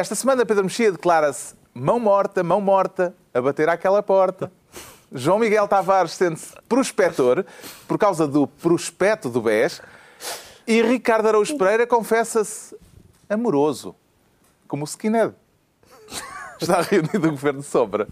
Esta semana Pedro Mexia declara-se mão morta, mão morta, a bater àquela porta. João Miguel Tavares sente-se prospector por causa do prospecto do BES. E Ricardo Araújo Pereira confessa-se amoroso, como o Skinhead. Está reunido o Governo de Sombra.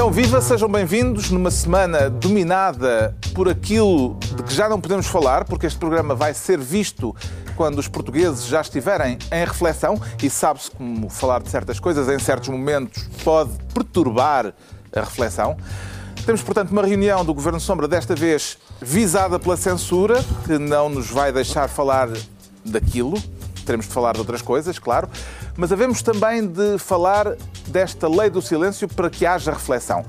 Então, viva, sejam bem-vindos numa semana dominada por aquilo de que já não podemos falar, porque este programa vai ser visto quando os portugueses já estiverem em reflexão e sabe-se como falar de certas coisas em certos momentos pode perturbar a reflexão. Temos, portanto, uma reunião do Governo Sombra, desta vez visada pela censura, que não nos vai deixar falar daquilo. Teremos de falar de outras coisas, claro. Mas havemos também de falar desta lei do silêncio para que haja reflexão.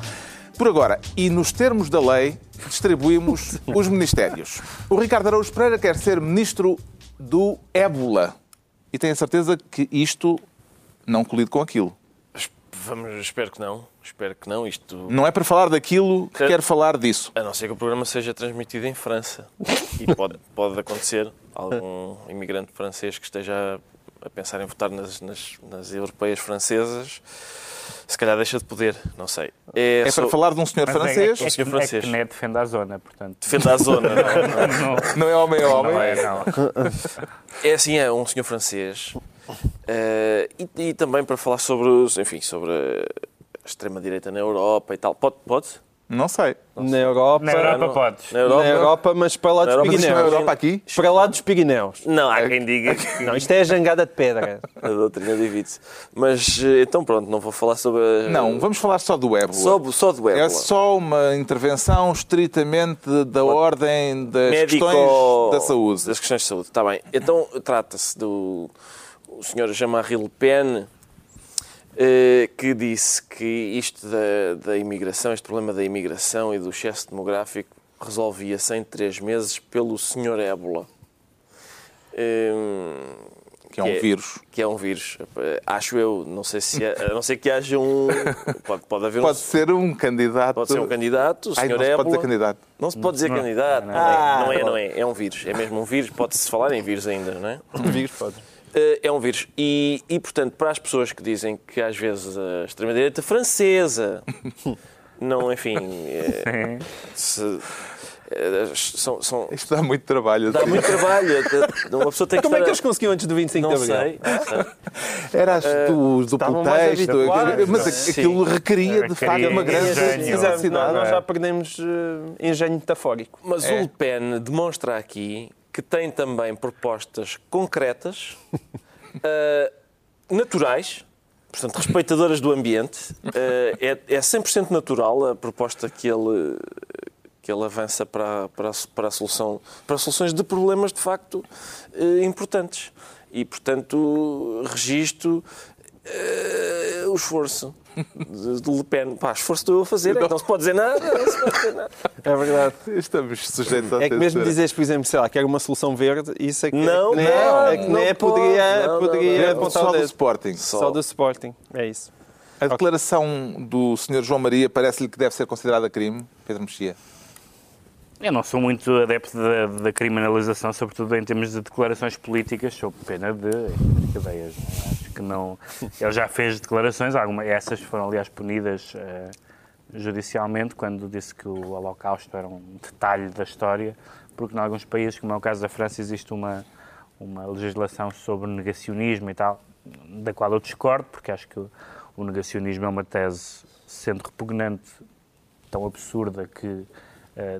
Por agora, e nos termos da lei, distribuímos os ministérios. O Ricardo Araújo Pereira quer ser ministro do ébola. E tenho a certeza que isto não colide com aquilo. Vamos, espero que não. Espero que não. Isto. Não é para falar daquilo que quer falar disso. A não ser que o programa seja transmitido em França. E pode, pode acontecer algum imigrante francês que esteja a pensar em votar nas, nas, nas europeias francesas se calhar deixa de poder, não sei. É, é para falar de um senhor Mas é- francês. É, Um senhor que, francês. é que não é defende a zona, portanto. Defende a zona. não é? Não, Não é homem, é homem. não é, não. É assim, é um senhor francês. eh, e, e também para falar sobre, os, enfim, sobre a extrema-direita na Europa e tal. Pode? pode? Não sei. Na Europa, Na Europa não. podes. Na Europa? na Europa, mas para lá Na dos Europa, Pirineus. Europa aqui? Para lá dos Pirineus. Não, há quem diga que Não, isto é a jangada de pedra. a doutrina divide-se. Mas, eh, então pronto, não vou falar sobre... a- Não, vamos falar só do ébola. Só, só do ébola. É só uma intervenção estritamente da ordem das Médico- questões da saúde. Das questões de saúde, está bem. Então trata-se do o senhor Jean-Marie Le Pen, que disse que isto da, da imigração, este problema da imigração e do excesso demográfico resolvia-se em três meses pelo senhor ébola. Eh, Que é um vírus. Que é um vírus. Eh, Acho eu, não sei se é, a não ser que haja um. Pode, pode haver Pode um. ser um candidato. Pode ser um candidato, o Ai, senhor não se pode ébola. dizer candidato. Não se pode dizer Não, candidato. não, Não, não. é, não é, não é. É um vírus. É mesmo um vírus. Pode-se falar em vírus ainda, não é? Vírus, pode. Eh, É um vírus. E, e, portanto, para as pessoas que dizem que às vezes a extrema-direita francesa não, enfim. eh, se- eh, são, são- Isto dá muito trabalho. dá assim. muito trabalho. Uma pessoa tem que Como é estar que a- eles conseguiam antes do 25 Não de Abril? sei. não sei. Era as do, do pretexto, habituados, mas é? aquilo requeria de Requeria facto uma grande capacidade. nós já perdemos eh, engenho metafórico. Mas É. o Le Pen demonstra aqui que tem também propostas concretas, eh, naturais, portanto, respeitadoras do ambiente. Eh, é, é 100% natural a proposta que ele, que ele avança para, para, para, a solução, para soluções de problemas de facto eh, importantes. E, portanto, registro eh, o esforço de de Le Pen. Pá, esforço estou eu a fazer, é que não se pode dizer nada. Não se pode dizer nada. É verdade. Estamos sujeitos a É que mesmo dizeres, por exemplo, sei lá, que era uma solução verde, isso é que, Não, é que nem, não, é que nem não pode. poderia, Não, não, poderia não. apontar Só do. Sporting. Só do Sporting, é isso. A declaração do Sr. João Maria parece-lhe que deve ser considerada crime, Pedro Mexia. Eu não sou muito adepto da, da criminalização, sobretudo em termos de declarações políticas, sob pena de cadeias. Acho que não. Ele já fez declarações, algumas, essas foram, aliás, punidas eh, judicialmente, quando disse que o Holocausto era um detalhe da história, porque em alguns países, como é o caso da França, existe uma, uma legislação sobre negacionismo e tal, da qual eu discordo, porque acho que o, o negacionismo é uma tese, sendo repugnante, tão absurda que,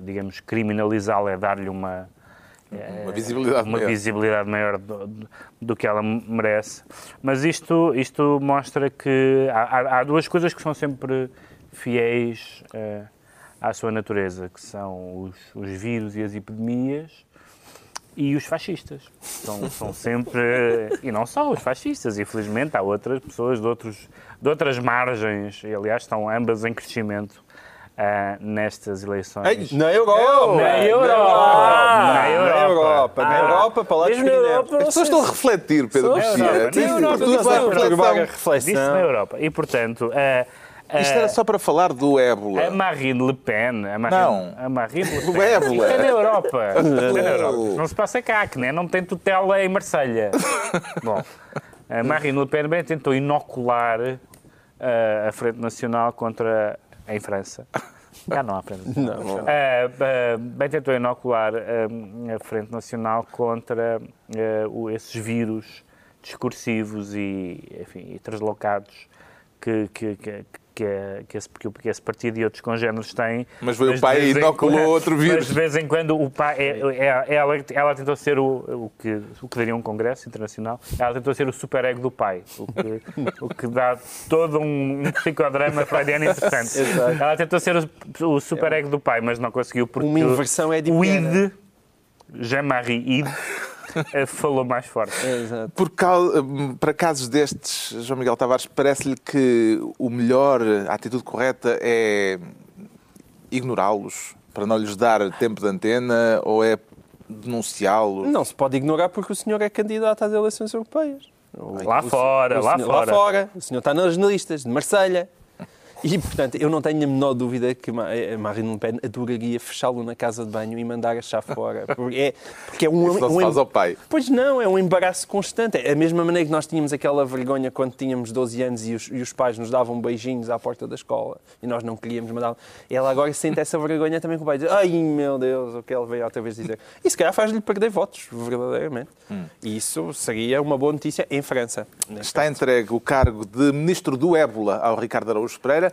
digamos, criminalizá-la é dar-lhe uma, eh, Uma visibilidade uma maior. visibilidade maior do, do- que ela merece. Mas isto, isto mostra que há, há- duas coisas que são sempre fiéis eh, à sua natureza, que são os, os vírus e as epidemias e os fascistas. São, são sempre. E não só os fascistas, infelizmente, há outras pessoas de, outros, de outras margens, e aliás estão ambas em crescimento ah, nestas eleições. Ei, Na Europa! Na Europa! Na Na Europa! Na Europa! Na Ah. Europa, para lá dos Mesmo na. Europa, As pessoas estão a refletir, Pedro Mexia. Tudo vai. Perturbar a reflexão. Disse na. Europa. E, portanto, ah, Isto era só para falar do ébola. a Marine Le Pen. A Marine, Não. A Marine Le O Pen. ébola. Isto é na Europa. Isto é na Europa. Não se passa cá, que né? não tem tutela em Marselha. Bom, a Marine Le Pen bem tentou inocular ah, a Frente Nacional contra. Em França. Já não há Frente Nacional. Não, não. Ah, bem tentou inocular ah, a Frente Nacional contra o- esses vírus discursivos e, enfim, e translocados que, que, que, que, que esse, que esse partido e outros congêneres têm. Mas foi o pai e inoculou outro vírus. Mas de vez em quando o pai, é, é- ela, ela tentou ser o, o, que, o que daria um congresso internacional, ela tentou ser o superego do pai, o que, o que dá todo um, psicodrama freudiano interessante. Exato. Ela tentou ser o, o superego do pai, mas não conseguiu porque Uma inversão o edipiana. id, Jean-Marie Id, eh, falou mais forte. Exato. Por cau- para casos destes, João Miguel Tavares, parece-lhe que o melhor, a atitude correta é ignorá-los para não lhes dar tempo de antena ou é denunciá-los? Não se pode ignorar porque o senhor é candidato às eleições europeias. Lá o- fora, o lá senhor- fora. Lá fora. O senhor está nas listas de Marselha. E, portanto, eu não tenho a menor dúvida que Ma- a Marine Le Pen adoraria fechá-lo na casa de banho e mandar a chave fora. Porque é, porque é um, Isso não se um- faz ao pai. Pois não, é um embaraço constante. É a mesma maneira que nós tínhamos aquela vergonha quando tínhamos 12 anos e os, e os pais nos davam beijinhos à porta da escola e nós não queríamos mandar. Ela agora sente essa vergonha também com o pai. Diz, Ai meu Deus, o que ele veio outra vez dizer. E se calhar faz-lhe perder votos, verdadeiramente. E isso seria uma boa notícia em França. Está entregue o cargo de Ministro do Ébola ao Ricardo Araújo Pereira.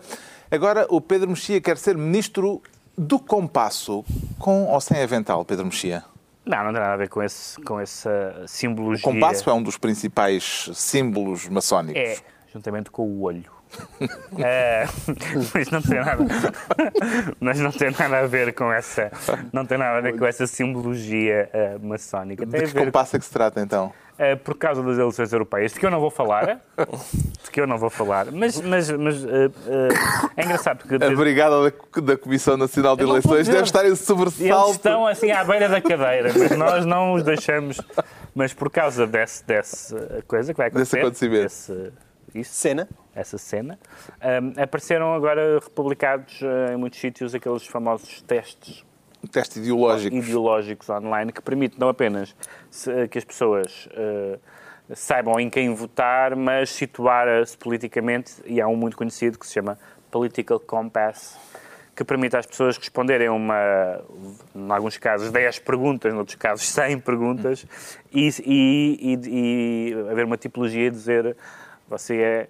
Agora o Pedro Mexia quer ser Ministro do Compasso, com ou sem avental, Pedro Mexia? Não, não tem nada a ver com, esse, com essa simbologia. O compasso é um dos principais símbolos maçónicos. É, juntamente com o olho. É, mas não tem nada. Mas não tem nada a ver com essa. Não tem nada a ver com essa simbologia eh, maçónica. Tem De que compasso é que se trata, então? Eh, por causa das eleições europeias, de que eu não vou falar. De que eu não vou falar. Mas, mas, mas eh, eh, é engraçado porque. A brigada da, da Comissão Nacional de Eleições deve estar em Eles sobressalto. estão assim à beira da cadeira, mas nós não os deixamos. Mas por causa desse, dessa coisa que vai Desse acontecer, acontecimento. desse- isso, Cena. essa cena, hum, apareceram agora republicados eh, em muitos sítios aqueles famosos testes Um teste ideológico. ideológicos online que permitem não apenas se- que as pessoas eh, saibam em quem votar, mas situar-se politicamente, e há um muito conhecido que se chama Political Compass, que permite às pessoas responderem uma, em alguns casos, 10 perguntas, em outros casos 100 perguntas, e, e, e- e haver uma tipologia e dizer você é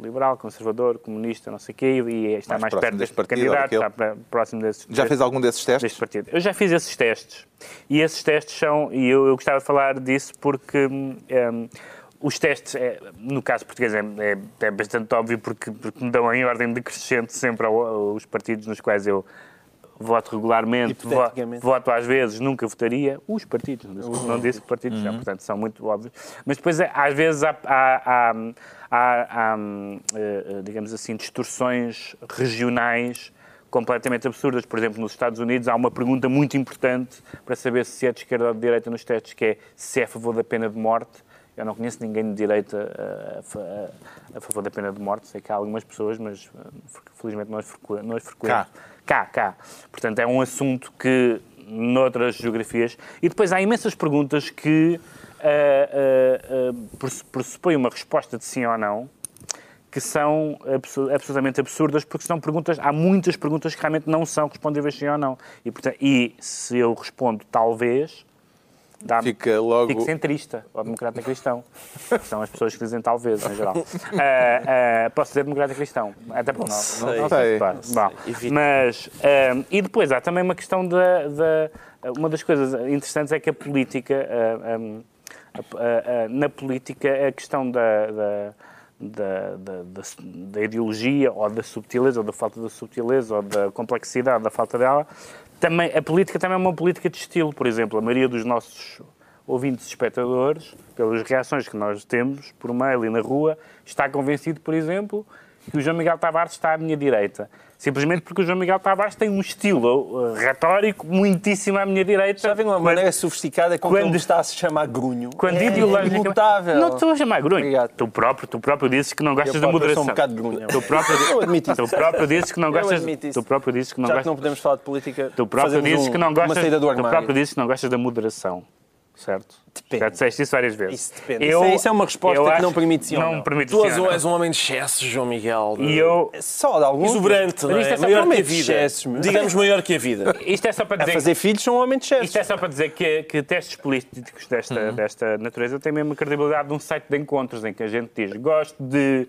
liberal, conservador, comunista, não sei o quê, e está Mais mais, perto deste partido candidato, está próximo desse Já fez algum desses testes? deste partido. Eu já fiz esses testes. E esses testes são. E eu, eu gostava de falar disso porque. hum, hum, os testes, é, no caso português, é, é- é bastante óbvio porque, porque me dão em ordem decrescente sempre ao- aos partidos nos quais eu voto regularmente, voto às vezes, nunca votaria. Os partidos, não disse que partidos, não, portanto são muito óbvios. Mas depois, é, às vezes, há, há- há- há- há, hum, eh, eh, digamos assim, distorções regionais completamente absurdas. Por exemplo, nos Estados Unidos há uma pergunta muito importante para saber se é de esquerda ou de direita nos testes, que é se é a favor da pena de morte. Eu não conheço ninguém de direita eh, a, a- a favor da pena de morte. Sei que há algumas pessoas, mas felizmente não as frequ- não as frequento. Cá, cá. Portanto, é um assunto que noutras geografias. E depois há imensas perguntas que ah, ah, ah, press- pressupõem uma resposta de sim ou não, que são absolutamente absurdas, porque são perguntas, há muitas perguntas que realmente não são respondíveis sim ou não. E, portanto, e se eu respondo talvez, dá Fica logo. Fico centrista, ou democrata cristão. São as pessoas que dizem talvez, em geral. Ah, ah, posso dizer democrata cristão? Até porque não, não, não sei. sei. Claro. Bom, mas, ah, e depois há também uma questão da, da- Uma das coisas interessantes é que a política. a- na política, a questão da, da, da, da- da- da ideologia, ou da subtileza, ou da falta de subtileza, ou da complexidade, da falta dela, também, a política também é uma política de estilo. Por exemplo, a maioria dos nossos ouvintes espectadores, pelas reações que nós temos por mail e na rua, está convencido, por exemplo, que o João Miguel Tavares está à minha direita. Simplesmente porque o João Miguel Tavares tem um estilo uh, retórico muitíssimo à minha direita. Já vem uma Quando- maneira sofisticada com quando- ele está a se chamar grunho. Quando é ideologicamente- imutável. Não estou a chamar grunho. Obrigado. Tu próprio, tu próprio dizes que não gostas Eu da moderação. sou um bocado de grunho. Tu próprio, Eu admito isso. tu próprio dizes que não Eu gostas. Tu próprio dizes que não Já que gostas. não podemos falar de política, Tu próprio dizes um- que não uma gostas. saída do Tu próprio dizes que não gostas da moderação. Certo? Depende. Já disseste isso várias vezes. Isso depende. Isso é- isso é uma resposta eu que acho- não permite sim não. não. permite Tu sim és um, não. és um homem de excessos, João Miguel. de- E eu. Só de alguns. Exuberante, não Mas isto é? é só Maior que a vida. excessos, meu. Digamos maior que a vida. Isto é só para A dizer. fazer filhos são um homem de excessos. Isto é só para dizer que, que testes políticos desta, desta natureza têm mesmo a credibilidade de um site de encontros em que a gente diz gosto de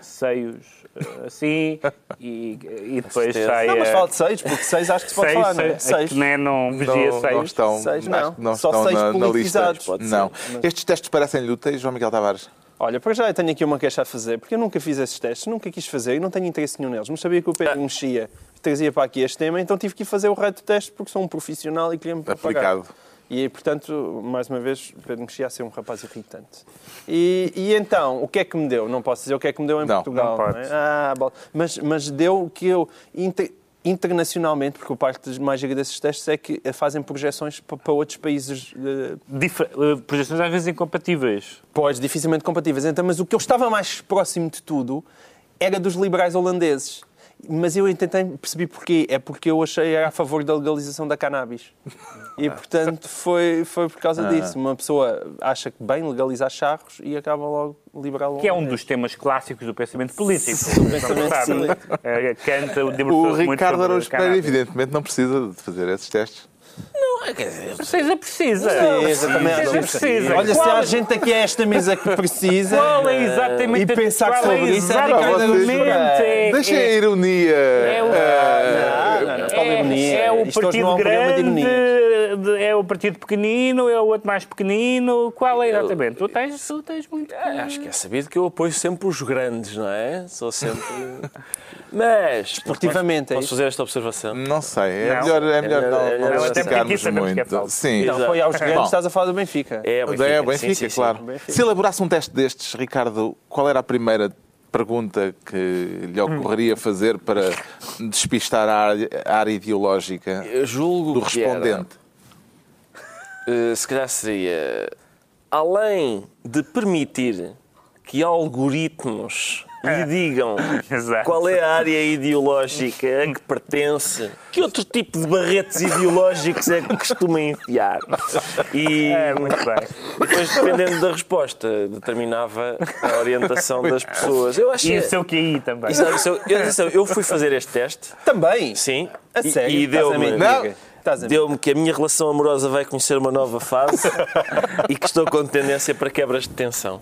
seios eh, assim e, e depois sai. Não, mas fala de seis, porque seis acho que se pode seis, falar, não é? seis, Seis. que nem não vigia Não, não seios. estão, Seis, não. não Só estão seis na, na lista. politizados. Pode ser. Não. Mas- Estes testes parecem-lhe úteis, João Miguel Tavares? Olha, para já eu tenho aqui uma queixa a fazer, porque eu nunca fiz esses testes, nunca quis fazer e não tenho interesse nenhum neles. Mas sabia que o Pedro mexia, trazia para aqui este tema, então tive que ir fazer o de teste porque sou um profissional e queria-me. Aplicado. E, portanto, mais uma vez, Pedro Mexia a ser um rapaz irritante. E, e então, o que é que me deu? Não posso dizer o que é que me deu em Não, Portugal. não é? pode. Ah, bom. mas, mas deu que eu, inter- internacionalmente, porque a parte mais gira desses testes é que fazem projeções para, para outros países eh, Difer- eh, projeções às vezes incompatíveis. Pois, dificilmente compatíveis. Então, mas o que eu estava mais próximo de tudo era dos liberais holandeses. Mas eu tentei perceber porquê. É porque eu achei a favor da legalização da cannabis. E, portanto, foi, foi por causa disso. Uma pessoa acha que bem legalizar charros e acaba logo liberal Que é um dos temas clássicos do pensamento político. pensamento Sabe? político. Eh, Kant O Ricardo Araújo Pereira, evidentemente, não precisa de fazer esses testes. Precisa, precisa. Precisa, também Precisa, precisa. Olha, se Qual- há gente aqui a esta mesa que precisa. Qual é exatamente E pensar qual sobre é isso é é- Deixem a é- ironia. É o- Não, não, não, qual é ironia? É, é o partido não é um grande, é o partido pequenino, é o outro mais pequenino. Qual é exatamente? Tu tens, tu tens muito. Acho que é sabido que eu apoio sempre os grandes, não é? Sou sempre. Mas. Esportivamente, é Posso isso? fazer esta observação? Não sei, é Não. melhor, é melhor É não, melhor- é não até porque aqui esticarmos é muito. Sim. Não, foi aos grandes, estás a falar do Benfica. É, o Benfica. É, o Benfica, sim, sim, sim. claro. Benfica. Se elaborasse um teste destes, Ricardo, qual era a primeira pergunta que lhe ocorreria fazer para despistar a área, a área ideológica Eu julgo do que era, respondente? eh, se calhar seria. Além de permitir que algoritmos lhe digam Exato. qual é a área ideológica a que pertence, que outro tipo de barretes ideológicos é que costuma enfiar. E É, muito bem. depois, dependendo da resposta, determinava a orientação das pessoas. Eu acho E o seu QI também. Exato, eu, eu, eu fui fazer este teste, Também? sim, A e- sério? e a deu-me deu-me que a minha relação amorosa vai conhecer uma nova fase e que estou com tendência para quebras de tensão.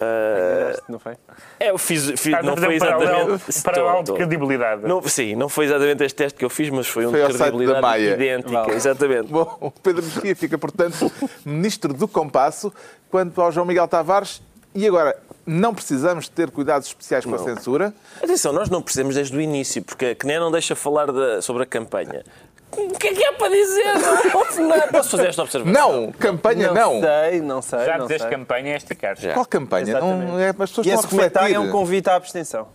Ah, Não foi? é, eu fiz, fiz- não foi um exatamente. paralelo de Estou- credibilidade. não, sim, não foi exatamente este teste que eu fiz, mas foi um Foi de credibilidade Maia. idêntica. Vale. Exatamente. Bom, o Pedro Mexia fica, portanto, ministro do compasso, quanto ao João Miguel Tavares. E agora, não precisamos ter cuidados especiais com a censura. Atenção, nós não precisamos desde o início, porque a CNE não deixa falar da- sobre a campanha. O que é que é para dizer? Não, posso fazer esta observação? Não, campanha não. sei, não sei. Já não dizes sei. campanha é esticar. Já. Qual campanha? Não, é, as pessoas E estão esse a comentário é um convite à abstenção.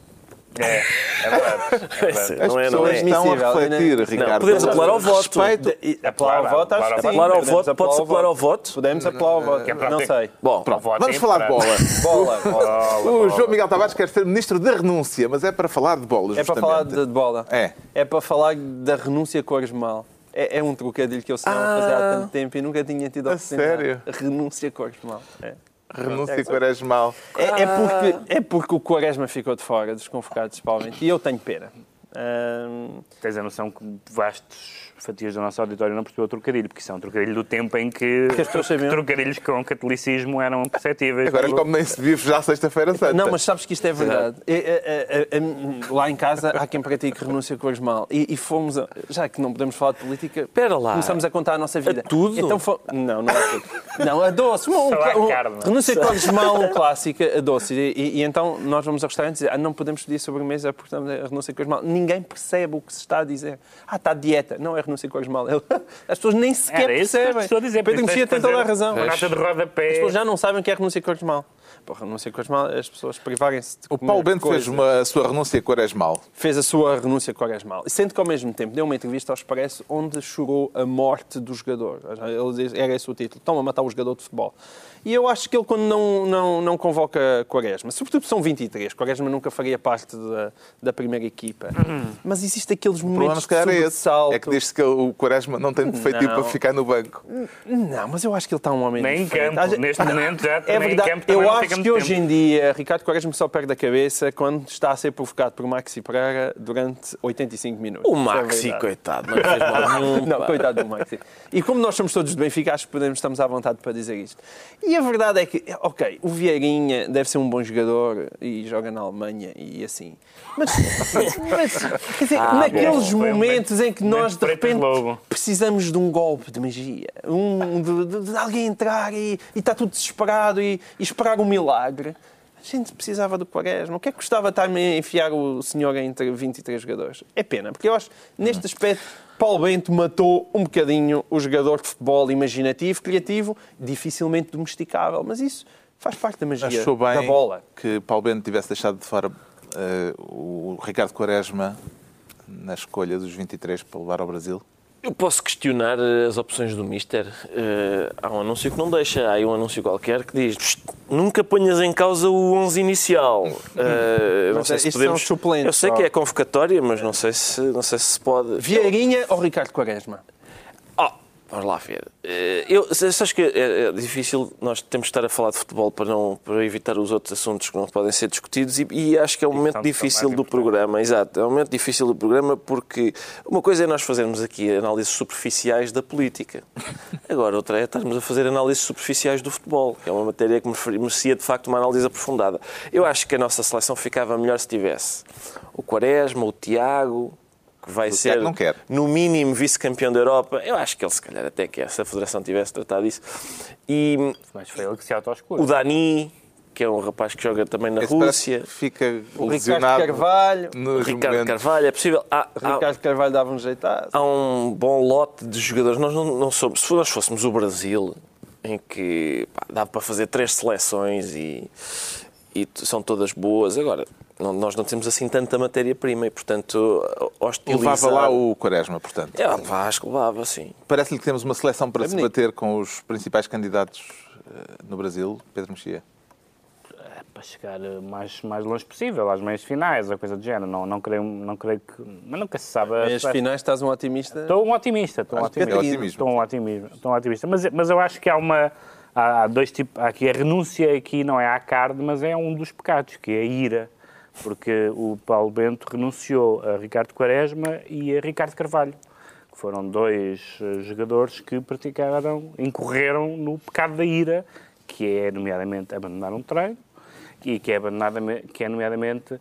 É, é verdade. É verdade. As Não é, não é. estão a Admissível. refletir, Não, Ricardo. podemos apelar ao voto. Respeito. E Apelar ao voto, acho que sim. Apelar ao Podemos voto, apelar pode-se apelar ao voto? Podemos apelar ao voto. Não sei. Bom, vamos falar de bola. Bola. bola. O João Miguel Tavares quer ser ministro da renúncia, mas é para falar de bolas, É para falar de, bola. É. É para falar da renúncia cores mal. É, é um trocadilho que eu sei Ah. fazer há tanto tempo e nunca tinha tido a A oportunidade. sério? Renúncia cores mal. É. Renúncia quaresmal. É, é porque, é porque o Quaresma ficou de fora dos convocados evento. E eu tenho pena. Tens a noção que vastos fatias do nosso auditório não percebeu o trocadilho, porque isso é um trocadilho do tempo em que, Que trocadilhos com catolicismo eram perceptíveis. Agora, como nem se vive já sexta-feira santa. Não, mas sabes que isto é verdade. É, é, é, é, lá em casa há quem pratique renúncia cores mal. E, e fomos, a- já que não podemos falar de política, Espera lá. começamos a contar a nossa vida. tudo? Então, fo- não, não é tudo. Não, a doce. Um, um- carne. renúncia cores mal, um clássico, a doce. E, e- e então nós vamos ao restaurante e dizer, ah, não podemos pedir sobremesa porque estamos a renúncia cores mal. ninguém percebe o que se está a dizer. Ah, está de dieta. Não é renúncia com mal. As pessoas nem sequer Era isso que eu percebem. estou a dizer. Pedro Mexia tem toda a razão. uma Nota de rodapé. As pessoas já não sabem o que é renúncia com mal. Pô, renúncia com mal, as pessoas privarem-se de O Paulo Bento coisas. fez uma, a sua renúncia quaresmal. fez a sua renúncia quaresmal. Sendo que, ao mesmo tempo, deu uma entrevista ao Expresso onde chorou a morte do jogador. Ele diz, era esse o título. Estão a matar o jogador de futebol. E eu acho que ele, quando não, não, não convoca Quaresma, sobretudo são 23, Quaresma nunca faria parte da, da primeira equipa. Mas existe aqueles O problema, momentos calhar, de é esse. sobressalto. É que diz-se que o Quaresma não tem Não. para ficar no banco. Não, mas eu acho que ele está um homem Nem em diferente. campo. Neste momento já É nem em verdade. campo também Eu acho que hoje tempo. em dia Ricardo Quaresma só perde a cabeça quando está a ser provocado por Maxi Pereira durante 85 minutos. O é Maxi, verdade. coitado, não fez mal nenhum. Não, coitado do Maxi. E como nós somos todos de Benfica, acho que podemos, estamos à vontade para dizer isto. E a verdade é que, ok, o Vieirinha deve ser um bom jogador e joga na Alemanha e assim. Mas, mas, quer dizer, Ah, naqueles bom. Foi um momentos em que momento nós de preto e repente lobo. precisamos de um golpe de magia, um, de, de- de alguém entrar e, e está tudo desesperado e, e esperar um milagre. A gente precisava do Quaresma. O que é que custava estar-me a enfiar o senhor entre 23 jogadores? É pena, porque eu acho, neste aspecto, Paulo Bento matou um bocadinho o jogador de futebol imaginativo, criativo, dificilmente domesticável. Mas isso faz parte da magia Achou da bem bola. que Paulo Bento tivesse deixado de fora eh, o Ricardo Quaresma na escolha dos 23 para levar ao Brasil? Eu posso questionar eh, as opções do Mister. Eh, há um anúncio que não deixa, há aí um anúncio qualquer que diz "Psst, nunca ponhas em causa o 11 inicial. Eh, não sei é- se isso podemos... Eu sei que é convocatória, mas não sei se, não sei se se pode... Vieirinha ou Ricardo Quaresma? Vamos lá ver. Eh, Eu, sabes que é, é difícil, nós temos de estar a falar de futebol para, não, para evitar os outros assuntos que não podem ser discutidos e, e acho que é um momento difícil do programa, exato, é um momento difícil do programa porque uma coisa é nós fazermos aqui análises superficiais da política, agora outra é estarmos a fazer análises superficiais do futebol, que é uma matéria que mere- merecia de facto uma análise aprofundada. Eu acho que a nossa seleção ficava melhor se tivesse o Quaresma, o Tiago, que vai O ser Tiago não quer. no mínimo vice-campeão da Europa. Eu acho que ele se calhar até quer, se a Federação tivesse tratado isso. E Mas foi ele que se auto-escolheu. o Dani, que é um rapaz que joga também na Esse Rússia. que Fica O Ricardo Carvalho. Ricardo momentos. Carvalho, é possível. Há, há- Ricardo Carvalho dava um jeitado. há um bom lote de jogadores. Nós não, não somos. Se nós fôssemos o Brasil, em que pá, dava para fazer três seleções e, e são todas boas, agora. Não- nós não temos assim tanta matéria-prima e, portanto, hostilizar... Levava lá o Quaresma, portanto. É, Vasco levava, sim. Parece-lhe que temos uma seleção para É se bonito. bater com os principais candidatos eh, no Brasil, Pedro Mexia. É para chegar eh, mais, mais longe possível, às meias finais, a coisa do género. Não, não, creio, não creio que. Mas nunca se sabe. Meias finais, estás um otimista. Estou um otimista, estou um é otimista. otimismo. Estou um otimismo, estou um otimista. Mas, mas eu acho que há uma. Há, dois tipos. Há aqui a renúncia, aqui não é à carne, mas é um dos pecados, que é a ira. Porque o Paulo Bento renunciou a Ricardo Quaresma e a Ricardo Carvalho, que foram dois eh, jogadores que praticaram, incorreram no pecado da ira, que é, nomeadamente, abandonar um treino e que é, que é nomeadamente,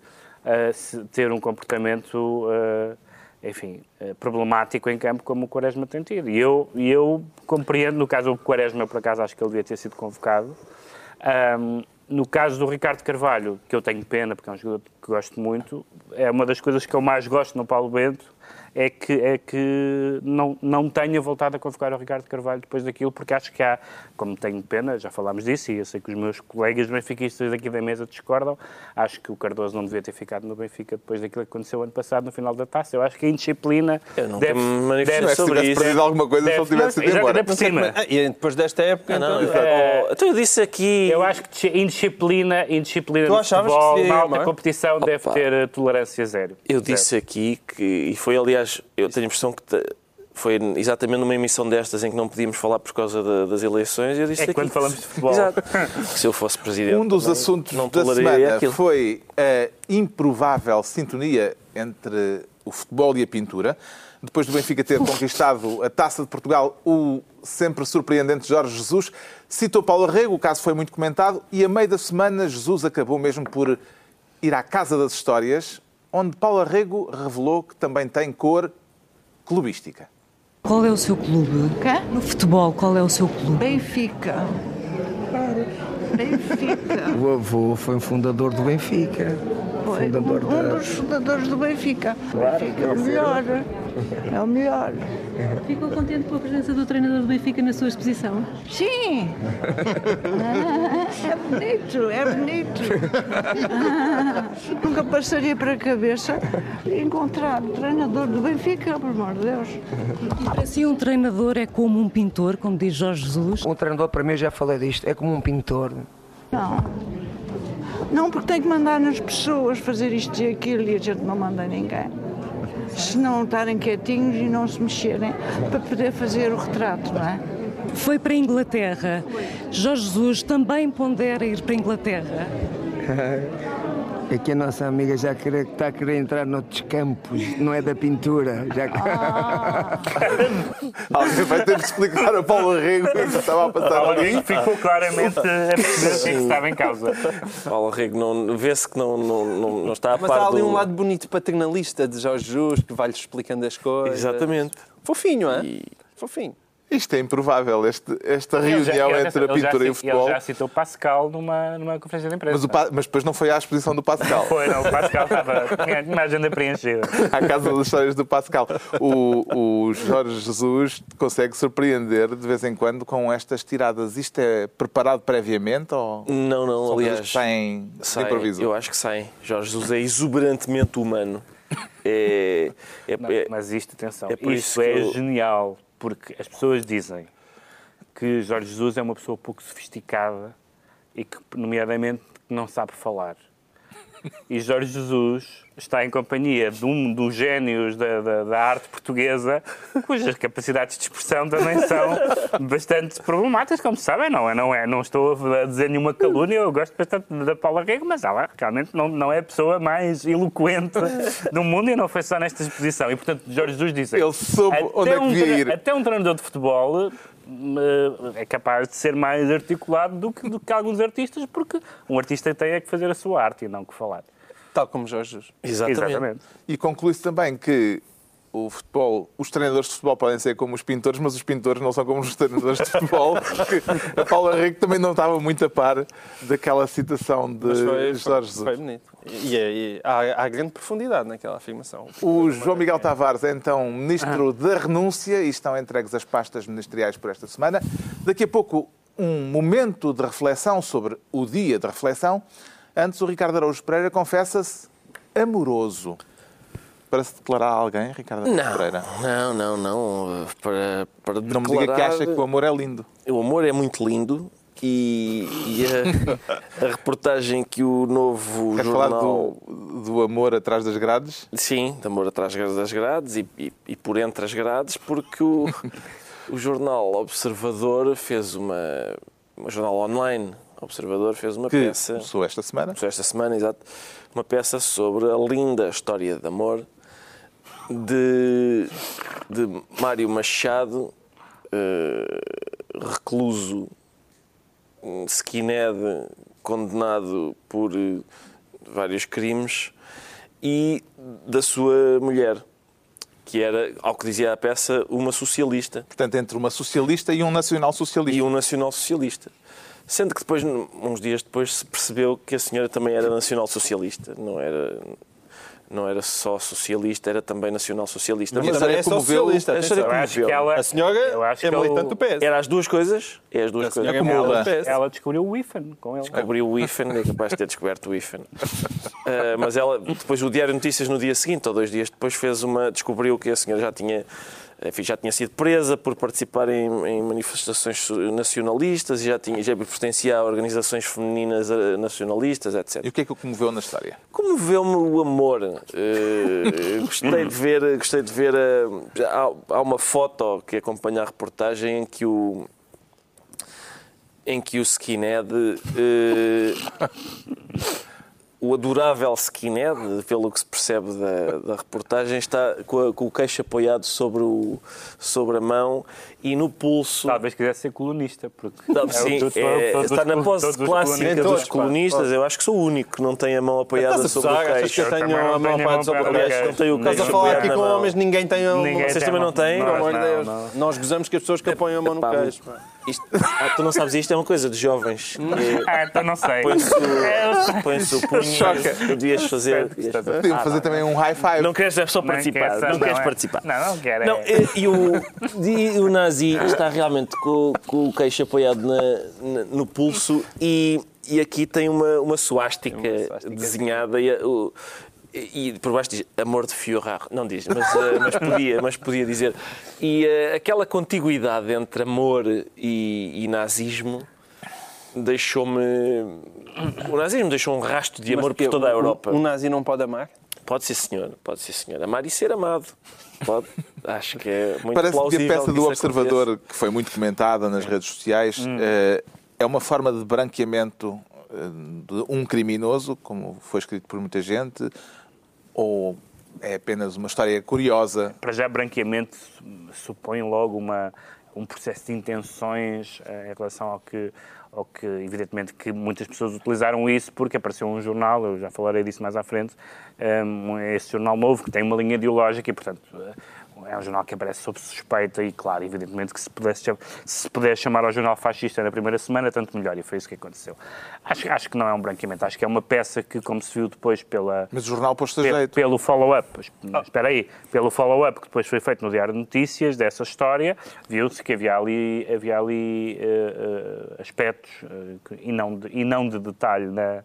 se- ter um comportamento eh, enfim, eh, problemático em campo como o Quaresma tem tido. E eu, eu compreendo, no caso do Quaresma, por acaso acho que ele devia ter sido convocado. Ahm, no caso do Ricardo Carvalho, que eu tenho pena, porque é um jogador que gosto muito, é uma das coisas que eu mais gosto no Paulo Bento, é que, é que não, não tenha voltado a convocar o Ricardo Carvalho depois daquilo, porque acho que há, como tenho pena, já falámos disso, e eu sei que os meus colegas benfiquistas aqui da mesa discordam, acho que o Cardoso não devia ter ficado no Benfica depois daquilo que aconteceu ano passado no final da taça. Eu acho que a indisciplina Eu nunca deve, deve- Se sobre tivesse isso. perdido alguma coisa, se ele deve- tivesse ido embora. é por cima. E depois desta época, Não, então, oh, então eu disse aqui. Eu acho que indisciplina, indisciplina Tu no futebol, que seria, na alta não é? competição, deve Opa. ter eh, tolerância zero. Eu Zero. disse aqui que, e foi aliás, eu tenho a impressão que te- foi exatamente numa emissão destas em que não podíamos falar por causa da- das eleições. Eu disse É aqui quando que- falamos de futebol. Exato. Se eu fosse presidente. Um dos também assuntos não da semana aquilo. foi a improvável sintonia entre o futebol e a pintura. Depois do Benfica ter conquistado a Taça de Portugal, o sempre surpreendente Jorge Jesus citou Paulo Arrego, o caso foi muito comentado, e a meio da semana Jesus acabou mesmo por ir à Casa das Histórias, onde Paulo Arrego revelou que também tem cor clubística. Qual é o seu clube? Quê? No futebol, qual é o seu clube? Benfica. Benfica. O avô foi um fundador do Benfica. Fundador um, um da- dos fundadores do Benfica. O Benfica é o melhor. É o melhor. Ficou contente com a presença do treinador do Benfica na sua exposição? Sim! Ah, é bonito, é bonito. Ah, nunca passaria para a cabeça encontrar o treinador do Benfica, por amor de Deus. E para si um treinador é como um pintor, como diz Jorge Jesus? Um treinador, para mim, já falei disto, é como um pintor. Não. Não, porque tem que mandar nas pessoas fazer isto e aquilo e a gente não manda ninguém. Se não estarem quietinhos e não se mexerem para poder fazer o retrato, não é? Foi para a Inglaterra. Jorge Jesus também pondera ir para a Inglaterra. É que a nossa amiga já quer, está a querer entrar noutros campos, não é da pintura. Já... Alguém vai ter de explicar a Paulo Arrego o que estava a passar ali. ficou claramente a perceber o que é estava em causa. Paulo Rego não, vê-se que não, não, não, não está a Mas par há ali do... um lado bonito paternalista de Jorge Jesus que vai-lhe explicando as coisas. Exatamente. Fofinho, é? E- Fofinho. Isto é improvável, este- esta Ele já- reunião ele- entre a já pintura e o futebol. Ele já citou Pascal numa, numa conferência de imprensa. Mas, Pa- mas depois não foi à exposição do Pascal. Foi, não, o Pascal estava, tinha uma agenda preenchida. à Casa das Histórias do Pascal. O, o Jorge Jesus consegue surpreender de vez em quando com estas tiradas. Isto é preparado previamente ou Não, não, aliás. saem Saem, improviso? eu acho que saem. Jorge Jesus é exuberantemente humano. É, é- Não, é- mas isto, atenção, é por isso isso que é eu- genial, porque as pessoas dizem que Jorge Jesus é uma pessoa pouco sofisticada e que, nomeadamente, não sabe falar. E Jorge Jesus está em companhia de um dos génios da, da- da arte portuguesa, cujas capacidades de expressão também são bastante problemáticas, como se sabem. Não, é, não, é, não estou a dizer nenhuma calúnia, eu gosto bastante da Paula Rego, mas ela realmente não, não é a pessoa mais eloquente do mundo e não foi só nesta exposição. E, portanto, Jorge Jesus disse... Ele soube até onde é que um ir. Até um treinador de futebol é capaz de ser mais articulado do que, do que alguns artistas, porque um artista tem é que fazer a sua arte e não que falar. Tal como Jorge Jesus. exatamente. E conclui-se também que o futebol, os treinadores de futebol podem ser como os pintores, mas os pintores não são como os treinadores de futebol. a Paula Rico também não estava muito a par daquela citação de Mas foi, Jorge Jesus. foi bonito. E, e há, há grande profundidade naquela afirmação. O João Miguel Tavares é então ministro da renúncia e estão entregues as pastas ministeriais por esta semana. Daqui a pouco, um momento de reflexão sobre o dia de reflexão. Antes, o Ricardo Araújo Pereira confessa-se amoroso. Para se declarar a alguém, Ricardo Não, Pereira. não, não, não. Para, para Não me diga que declarar- acha que o amor é lindo. O amor é muito lindo e, e a, a reportagem que o novo Quer falar jornal... do, do amor atrás das grades? Sim, de amor atrás das grades e, e- e por entre as grades, porque o, o jornal Observador fez uma... O jornal online Observador fez uma Que peça... começou esta semana. Começou esta semana, exato, uma peça sobre a linda história de amor de, de Mário Machado, eh, recluso, skinhead, condenado por eh, vários crimes, e da sua mulher, que era, ao que dizia a peça, uma socialista Portanto, entre uma socialista e um nacional-socialista. e um nacional-socialista. Sendo que depois, uns dias depois, se percebeu que a senhora também era nacional-socialista. Não era, não era só socialista, era também nacional-socialista. Mas Mas também é comoveu- socialista. a comoveu. ela, senhora eu acho é que ele- militante do PS. Era as duas coisas? É as duas A coisas. é Acumula. militante do PS. ela descobriu o IFAN com ele. Descobriu o IFAN, é capaz de ter descoberto o IFAN. Ah, mas ela, depois o Diário de Notícias, no dia seguinte, ou dois dias depois, fez uma, descobriu que a senhora já tinha, enfim, já tinha sido presa por participar em, em manifestações nacionalistas e já, tinha, já pertencia a organizações femininas ah, nacionalistas, etc. E o que é que o comoveu na história? Comoveu-me o amor. Eh, gostei de ver, gostei de ver eh, há, há uma foto que acompanha a reportagem em que o em que o skinhead eh, o adorável skinhead, pelo que se percebe da, da reportagem, está com, a- com o queixo apoiado sobre, o, sobre a mão e no pulso. Talvez quisesse ser colunista, porque Não, é o sim, é- todos está na pose clássica colunistas- Todos, dos pá, colunistas. todos. Eu acho que sou o único que não tem a mão apoiada a sobre o queixo. que eu tenho não a mão apoiada sobre o queixo? Não tenho o Estás a queixo falar aqui com homens, ninguém tem a mão. Ninguém Vocês também não têm? Pelo amor de Não, Deus. não. Nós gozamos que as pessoas que apoiam a mão no Epá, queixo. Isto- ah, tu não sabes isto, é uma coisa de jovens. que Ah, então não sei. Põe-se o- põe-se o punho choca. Devias fazer. devias Estás a- fazer. Também um high five. Não queres só participar. quer- Não, queres é- participar. Não, não quero. Não, é- e, o, e o nazi está realmente com, com o queixo apoiado na- na- no pulso e, e aqui tem uma, uma suástica Uma suástica. desenhada e, o- e- e por baixo diz amor de Führer. Não diz, mas, eh, mas, podia, mas podia dizer. E eh, aquela contiguidade entre amor e, e nazismo deixou-me... O nazismo deixou um rastro de amor que por toda a um- Europa. Um nazi não pode amar? Pode ser senhor, pode ser senhor. Amar e ser amado. Pode. Acho que é muito Parece que plausível a peça que do Observador, que foi muito comentada nas redes sociais, eh, é uma forma de branqueamento de um criminoso, como foi escrito por muita gente, ou é apenas uma história curiosa? Para já, branqueamento supõe logo uma, um processo de intenções eh, em relação ao que, ao que, evidentemente, que muitas pessoas utilizaram isso porque apareceu um jornal, eu já falarei disso mais à frente, um, esse jornal novo que tem uma linha ideológica e, portanto, eh, é um jornal que aparece sob suspeita e, claro, evidentemente que se pudesse, se puder chamar ao jornal fascista na primeira semana, tanto melhor, e foi isso que aconteceu. Acho, acho que não é um branqueamento, acho que é uma peça que, como se viu depois pela, Mas o jornal pôs-se pe- jeito. pelo follow-up, mas espera aí, pelo follow-up que depois foi feito no Diário de Notícias dessa história, viu-se que havia ali, havia ali eh, eh, aspectos, eh, que- e, não de, e não de detalhe na,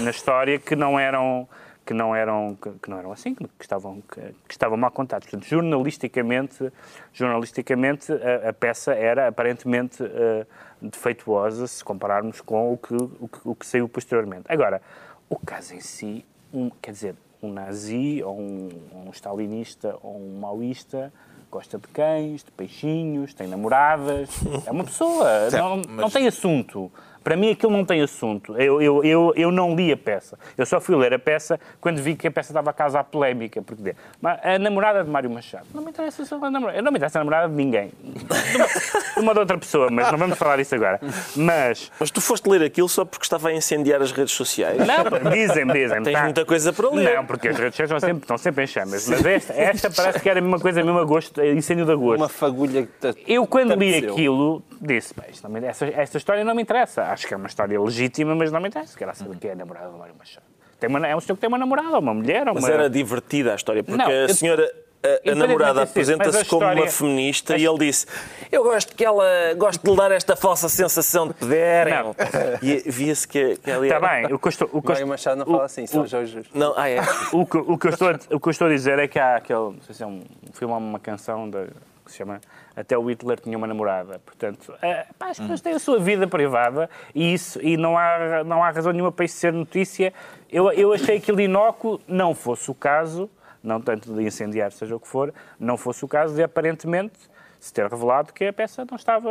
na história, que não eram que não eram que, que não eram assim, que estavam que, que estavam mal contados. Portanto, jornalisticamente, jornalisticamente a, a peça era aparentemente eh, defeituosa se compararmos com o que, o que o que saiu posteriormente. Agora, o caso em si, um, quer dizer, um nazi ou um, um stalinista ou um maoísta gosta de cães, de peixinhos, tem namoradas, é uma pessoa, Certo, não, mas- não tem assunto. Para mim aquilo não tem assunto. Eu, eu, eu, eu não li a peça. Eu só fui ler a peça quando vi que a peça estava a causar polémica. Porque dizer, "Mas a namorada de Mário Machado. Não me interessa se é namorada. Não me interessa a namorada de ninguém. De uma, de uma de outra pessoa, mas não vamos falar disso agora. Mas, Mas tu foste ler aquilo só porque estava a incendiar as redes sociais. não, dizem, dizem. Tens tá. muita coisa para ler. Não, porque as redes sociais estão sempre, estão sempre em chamas. Mas esta, esta parece que era a mesma coisa, mesmo a gosto, incêndio de agosto. Uma fagulha que te- Eu, quando li apeteceu. aquilo, disse: "Bem, me- essa, esta história não me interessa. Acho que é uma história legítima, mas não me interessa. Quero saber quem é a namorada do Mário Machado. Tem uma, é um senhor que tem uma namorada, ou uma mulher, ou Mas uma... era divertida a história, porque Não, a eu- senhora, a- a, namorada, apresenta-se como uma história- feminista e ele disse: Eu gosto que ela gosto de lhe dar esta falsa sensação de poder. Não. E via-se que, que ali. Está bem, o que eu estou... O que Mário Machado não o- fala assim, o- Jorge Jesus. Não, ah, é. o que, o, que eu estou a, o que eu estou a dizer é que há aquele, não sei se é um filme ou uma canção da- que se chama Até o Hitler tinha uma namorada. Portanto, eh, pá, as pessoas têm a sua vida privada e, isso, e não, há, não há razão nenhuma para isso ser notícia. Eu, eu achei aquilo inócuo, não fosse o caso, não tanto de incendiar, seja o que for, não fosse o caso de aparentemente se ter revelado que a peça não estava.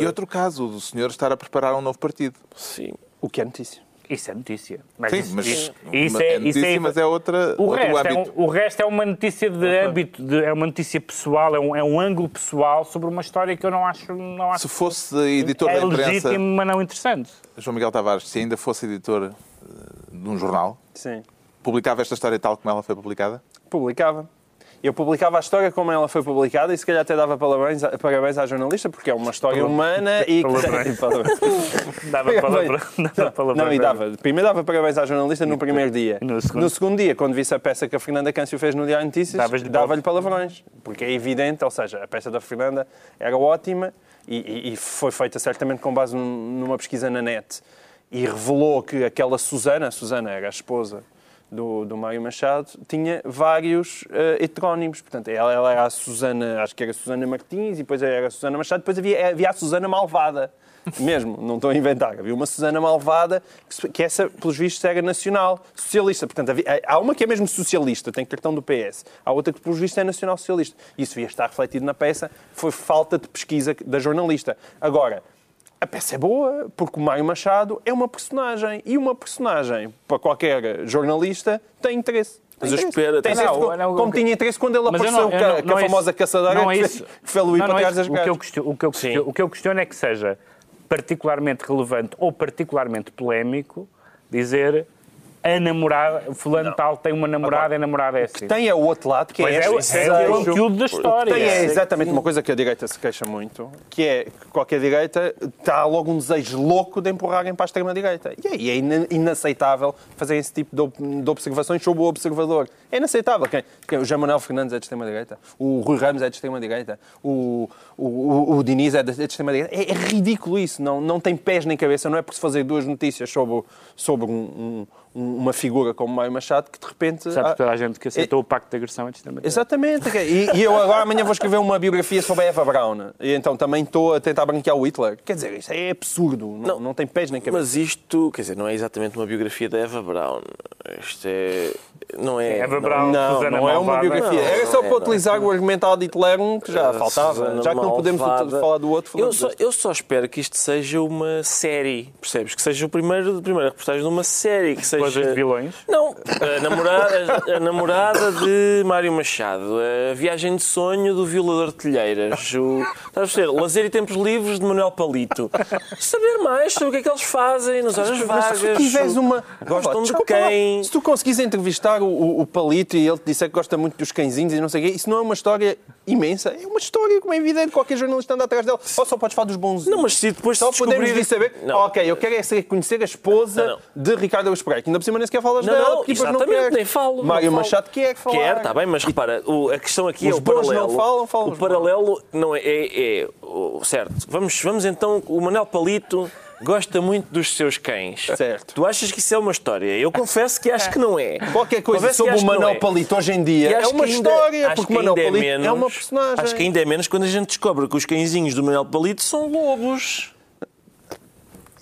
E outro caso, do senhor estar a preparar um novo partido. Sim. O que é notícia? Isso é notícia. Mas Sim, isso, mas isso, isso é é, isso notícia, é, mas é outra, o outro resto, é âmbito. um, o resto é uma notícia de âmbito, de- é uma notícia pessoal, é um, é um ângulo pessoal sobre uma história que eu não acho, não acho Se fosse editor é da imprensa, legítimo, mas não interessante. João Miguel Tavares, se ainda fosse editor eh, de um jornal, Sim. publicava esta história tal como ela foi publicada? Publicava. Eu publicava a história como ela foi publicada e se calhar até dava parabéns, parabéns à jornalista, porque é uma história humana e que Parabéns. Parabéns. Dava dava palavra Não, e dava. Primeiro dava parabéns à jornalista no primeiro dia. no segundo? dia, quando visse a peça que a Fernanda Câncio fez no Diário de Notícias, dava-lhe palavrões. Porque é evidente, ou seja, a peça da Fernanda era ótima e, e- foi feita certamente com base num- numa pesquisa na net. E revelou que aquela Susana, a Susana era a esposa do, do Mário Machado, tinha vários eh, heterónimos. Portanto, ela, ela era a Susana, acho que era a Susana Martins, e depois era a Susana Machado, depois havia, havia a Susana Malvada. Mesmo, não estou a inventar. Havia uma Susana Malvada, que, que essa, pelos vistos, era nacional, socialista. Portanto, havia- há uma que é mesmo socialista, tem cartão do PS. Há outra que, pelos vistos, é nacional-socialista. Isso devia estar refletido na peça. Foi falta de pesquisa da jornalista. Agora, a peça é boa porque o Mário Machado é uma personagem. E uma personagem, para qualquer jornalista, tem interesse. Mas eu espero- Tem Não, como, não, como tinha interesse quando ele apareceu não- a- não- com a não é famosa isso. caçadora Não é que isso. fez- que fez Luís Não, para é trás das questiono, o que eu questiono é que seja particularmente relevante ou particularmente polémico dizer a namorada, fulano tal tem uma namorada, a namorada é assim. Tem é o outro lado, que é, é, este é o conteúdo da história. Tem é exatamente uma coisa que a direita se queixa muito, que é que qualquer direita está logo um desejo louco de empurrarem para a extrema-direita. E é, e é ina- inaceitável fazer esse tipo de, observações sobre o observador. É inaceitável. Quem, quem- o João Manuel Fernandes é de extrema-direita, o Rui Ramos é de extrema-direita, o, o, o, o Diniz é de, é de extrema-direita. É, é ridículo isso. Não, não tem pés nem cabeça. Não é por se fazer duas notícias sobre, sobre um- um- uma figura como Mário Machado que de repente... Sabe há- toda a gente que aceitou o pacto de agressão é de extrema Exatamente. E, e eu agora amanhã vou escrever uma biografia sobre a Eva Braun. E então também estou a tentar branquear o Hitler. Quer dizer, isto é absurdo. Não, não, tem pés nem cabeça. Mas isto, quer dizer, não é exatamente uma biografia da Eva Braun. Isto é. Não é. Eva não- Braun, Não, Susana não é uma Malvada. biografia. Não, Era só é, para não. utilizar o argumentado Hitlerum que já A faltava. Susana Já que não podemos Malvada. falar do outro. Eu falamos só, deste. eu só espero que isto seja uma série, percebes? Que seja o primeiro, a primeira reportagem de uma série. Que seja... Coisas de vilões. Não, a namorada, a namorada de Mário Machado, a viagem de sonho do violador de telheiras, o, estás a perceber? Lazer e tempos livres de Manuel Palito. Saber mais sobre o que é que eles fazem nas horas vagas. se tiveres uma. Gostam de desculpa Se tu conseguires entrevistar o, o, Palito e ele te disser que gosta muito dos cãezinhos e não sei o quê, isso não é uma história imensa? É uma história, como é evidente, qualquer jornalista anda atrás dele. Ou só podes falar dos bons. Não, mas se depois Só se podemos descobrir... vir saber. Não. Ok, eu quero é conhecer a esposa Não, não. de Ricardo Araújo Pereira, que ainda por cima nem sequer falas Não, dela. não, não exatamente, queres. nem falo. Mário não falo. Machado quer falar. Quer, está bem, mas repara, o- a questão aqui Os é o paralelo. não falam, falam o os bons. paralelo não é, é, é- certo. Vamos, vamos então, o Manel Palito gosta muito dos seus cães. Certo. Tu achas que isso é uma história? Eu confesso que acho que não é. Qualquer coisa Confesso sobre o Manuel é. Palito hoje em dia é acho uma que ainda- história, porque que o Manuel ainda Palito menos, é uma personagem. Acho que ainda é menos quando a gente descobre que os cãezinhos do Manuel Palito são lobos.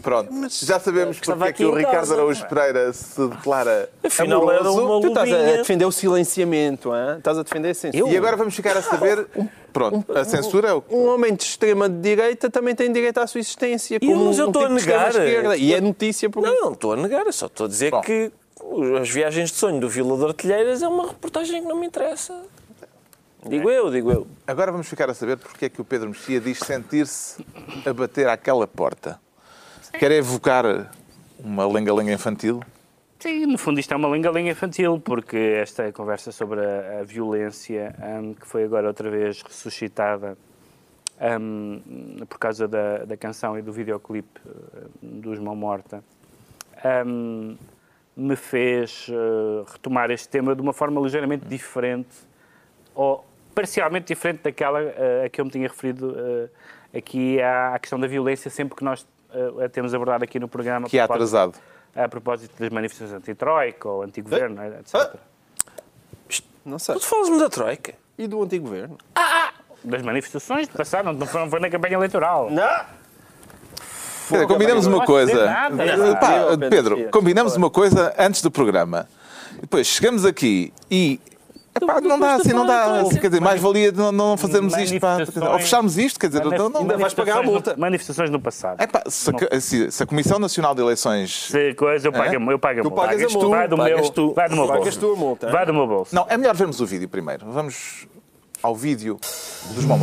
Pronto, já sabemos porque é que o Ricardo casa. Araújo Pereira se declara Afinal, era amoroso. uma Tu estás a defender o silenciamento, hein? estás a defender a censura. E agora vamos ficar a saber. Pronto, a censura é o que. Um homem de extrema direita também tem direito à sua existência. E como mas eu um estou a tipo de extrema negar. esquerda. E é notícia por Não, não estou a negar, eu só estou a dizer Bom. que as viagens de sonho do Violador de Telheiras é uma reportagem que não me interessa. Digo eu, digo eu. Agora vamos ficar a saber porque é que o Pedro Mexia diz sentir-se a bater àquela porta. Quer evocar uma lenga-lenga infantil? Sim, no fundo isto é uma lenga-lenga infantil, porque esta conversa sobre a, a violência, hum, que foi agora outra vez ressuscitada hum, por causa da, da canção e do videoclipe hum, dos Mão Morta, hum, me fez eh, retomar este tema de uma forma ligeiramente diferente, ou parcialmente diferente daquela eh, a que eu me tinha referido eh, aqui à, à questão da violência, sempre que nós eh, a temos abordado aqui no programa. Que é atrasado. a propósito das manifestações anti-troika ou anti-governo, etc. Ah. Não sei. Tu falas-me da Troika. E do antigo governo? Das manifestações de passado, não foi, foi na campanha eleitoral. Não! Dizer, combinamos uma coisa. nada. Eh, pá, Pedro, Pedro, Pedro. combinamos uma coisa antes do programa. Depois chegamos aqui e. Epá, não dá assim, não dá. Quer dizer, mais valia não, não fazermos isto. Pá, ou fecharmos isto, quer dizer, não, não, Ainda vais pagar a multa. no- Manifestações no passado. Epá, se, a- se- se a Comissão Nacional de Eleições. Se coisa, eu pago, a- eu pago a Tu multa. pagas a multa. Vai do Pagas meu, tu. vai do meu Pagas bolso. tu a multa? Vai do meu bolso. Não, é melhor vermos o vídeo primeiro. Vamos ao vídeo dos Mão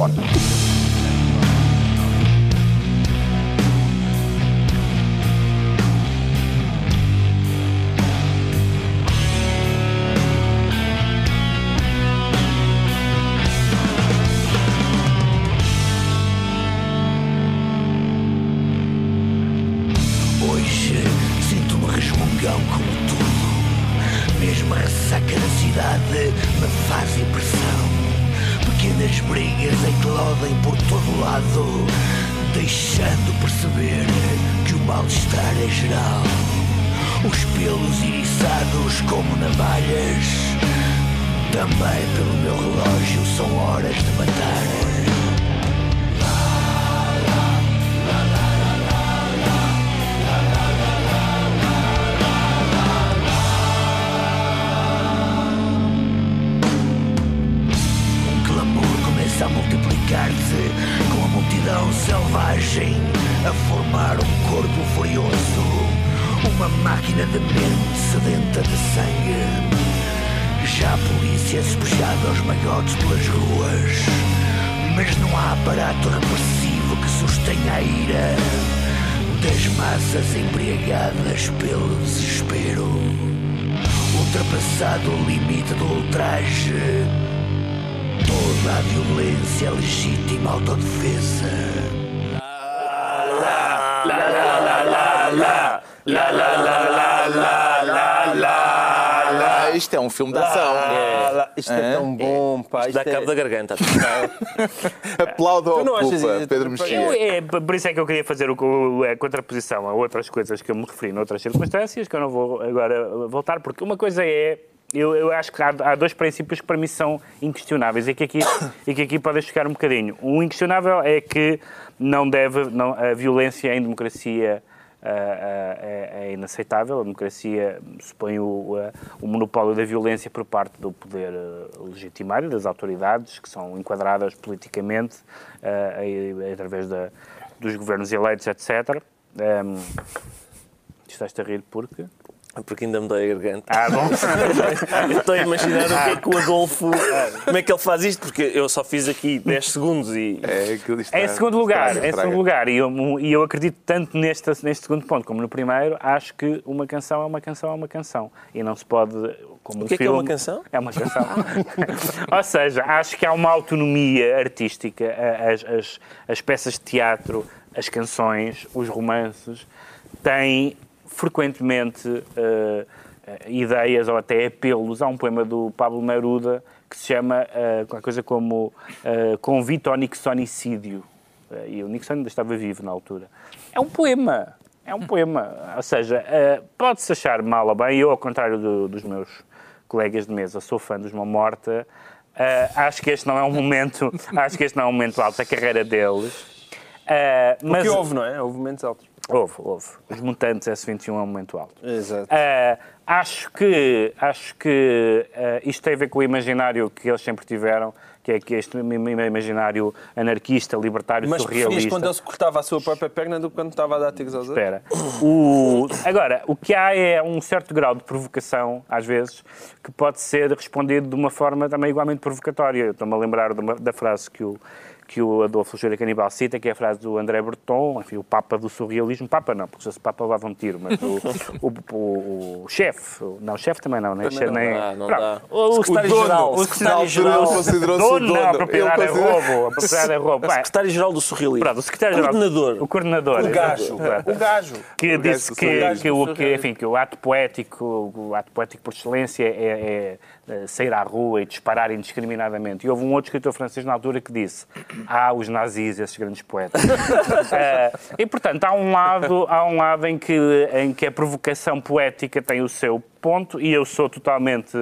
ultraje. Toda a violência é legítima autodefesa. Ah, isto é um filme de ação. Ah, lá, isto é, É? tão bom, pá. Dá Isto cabo da é... garganta. Aplaudo ao culpa? Pedro Mexia. é, por isso é que eu queria fazer o, o- a contraposição a outras coisas que eu me referi noutras circunstâncias, que eu não vou agora voltar, porque uma coisa é. Eu, eu acho que há, há dois princípios que para mim são inquestionáveis e que aqui, e que aqui podem chocar um bocadinho. O inquestionável é que não deve. Não, a violência em democracia ah, ah, é, é inaceitável. A democracia supõe o, o monopólio da violência por parte do poder ah, legitimado, das autoridades, que são enquadradas politicamente através da, dos governos eleitos, etc. Um, estás-te a rir porque? Porque ainda me dói a garganta. Ah, bom. Eu estou a imaginar o que é que o Adolfo. Como é que ele faz isto? Porque eu só fiz aqui 10 segundos e. É, aquilo está- Em segundo lugar, estraga, em estraga. segundo lugar e, eu, e eu acredito tanto neste, neste segundo ponto como no primeiro, acho que uma canção é uma canção é uma canção. E não se pode. Como O que é um que é filme, uma canção? É uma canção. Ou seja, acho que há uma autonomia artística. As, as, as peças de teatro, as canções, os romances têm frequentemente eh, ideias ou até apelos. Há um poema do Pablo Neruda que se chama qualquer coisa como eh, Convite ao Nixonicídio. Eh, e o Nixon ainda estava vivo na altura. É um poema. É um poema. Ou seja, eh, pode-se achar mal ou bem. Eu, ao contrário do- dos meus colegas de mesa, sou fã dos Mão Morta. Eh, acho que este não é um momento, acho que este não é um momento alto da carreira deles. Eh, mas Porque houve, não é? Houve momentos altos. Houve, houve. Os Mutantes S21 é um momento alto. Exato. Ah, acho que, acho que ah, isto tem a ver com o imaginário que eles sempre tiveram, que é que este im- im- imaginário anarquista, libertário, Mas surrealista. quando ele se cortava a sua própria perna do que quando estava a dar tiros aos outros? Espera. O- Agora, o que há é um certo grau de provocação, às vezes, que pode ser respondido de uma forma também igualmente provocatória. Eu estou-me a lembrar uma- da frase que o, que o Adolfo Júlia Canibal cita, que é a frase do André Breton, enfim, o Papa do surrealismo. Papa não, porque se fosse Papa levava um tiro, mas o, o, o- o chefe, o- não, o chefe também não, nem, Também não nem dá, não dá. O, O secretário-geral. o O secretário-geral. considerou-se o Dono, não, a propriedade é roubo, a propriedade é roubo. O secretário-geral do surrealismo. Pronto, o secretário-geral. Coordenador. O coordenador. O gajo. O gajo. que O disse que, que, o, que, enfim, que o ato poético, o ato poético por excelência é, é sair à rua e disparar indiscriminadamente. E houve um outro escritor francês na altura que disse há os nazis, esses grandes poetas. Eh, e, portanto, há um lado, há um lado em, que, em que a provocação poética tem o seu ponto e eu sou totalmente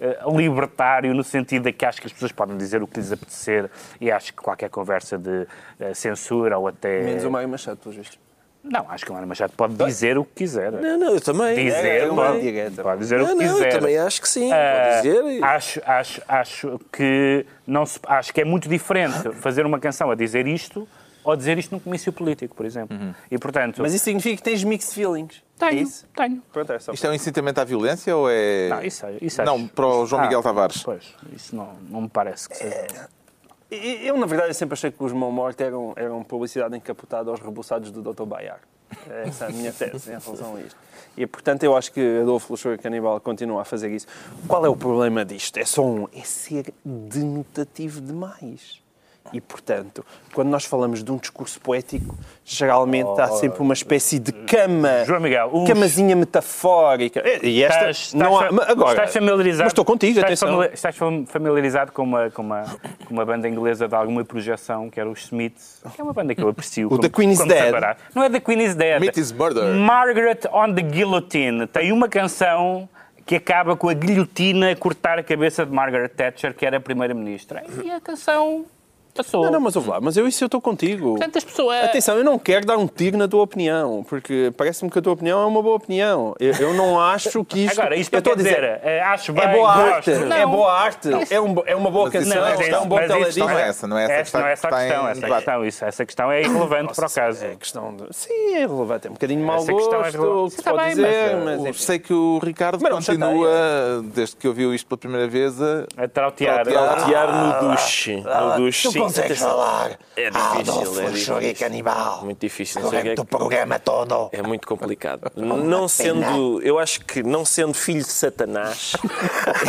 eh, libertário no sentido de que acho que as pessoas podem dizer o que lhes apetecer e acho que qualquer conversa de eh, censura ou até... Menos o Mário Machado, pelos vistos. Não, acho que o Mário Machado pode dizer o que quiser. Não, não, eu também. Dizer, é uma pode, direta. pode dizer Não, o que não, quiser. eu também acho que sim. Pode dizer. e- acho, acho, acho que não se, acho que é muito diferente fazer uma canção a dizer isto ou dizer isto num comício político, por exemplo. E portanto, Mas isso significa que tens mixed feelings. É tenho, isso? tenho. Pronto, é só. Isto é um incitamento à violência ou é. Não, isso, é- isso Não, acho. para o João Ah, Miguel Tavares. Pois, isso não, não me parece que seja. E- Eu, na verdade, sempre achei que os Mão Morte eram, eram publicidade encapotada aos rebuçados do Dr. Baiar. Essa é a minha tese em relação a isto. E, portanto, eu acho que Adolfo Luxor Canibal continua a fazer isso. Qual é o problema disto? É só um... É ser denotativo demais. E, portanto, quando nós falamos de um discurso poético, geralmente há sempre uma espécie de cama, João Miguel, camazinha metafórica. E esta, Estás, não há, agora, estás familiarizado, Mas estou contigo, estás atenção. famili- Estás fam- familiarizado com uma, com, uma, com uma banda inglesa de alguma projeção, que era os Smiths, que é uma banda que eu aprecio. como- The Queen is Dead. separar. Não é The Queen is Dead. Meat is Murder. Margaret on the Guillotine. Tem uma canção que acaba com a guilhotina a cortar a cabeça de Margaret Thatcher, que era a primeira-ministra. E a canção passou. Não, não, mas ouve lá, mas eu isso eu estou contigo. Portanto, as pessoas... Atenção, eu não quero dar um tiro na tua opinião, porque parece-me que a tua opinião é uma boa opinião. Eu, eu não acho que isto. Agora, isto eu estou a dizer, dizer, eh, acho bem, é boa arte, é Não. boa arte, é, um, é uma boa canção, não é é, questão. um bom mas isso Não teledisco. é essa, não é essa, Essa, questão não é essa a que questão, essa debate. questão, isso, essa questão é irrelevante para o caso. É questão de... Sim, é relevante. É um bocadinho de mau Essa questão é gosto, relevante. se Está pode bem, dizer, mas, mas, sei que o Ricardo Mas continua, desde que ouviu isto pela primeira vez, a A trautear. Trautear. Tiar no duche. No duche, Então sim. Consegues falar? É difícil, Adolfo é difícil. canibal. Muito difícil, não sei o que é Durante que- o programa todo. É muito complicado. Não sendo, eu acho que não sendo filho de Satanás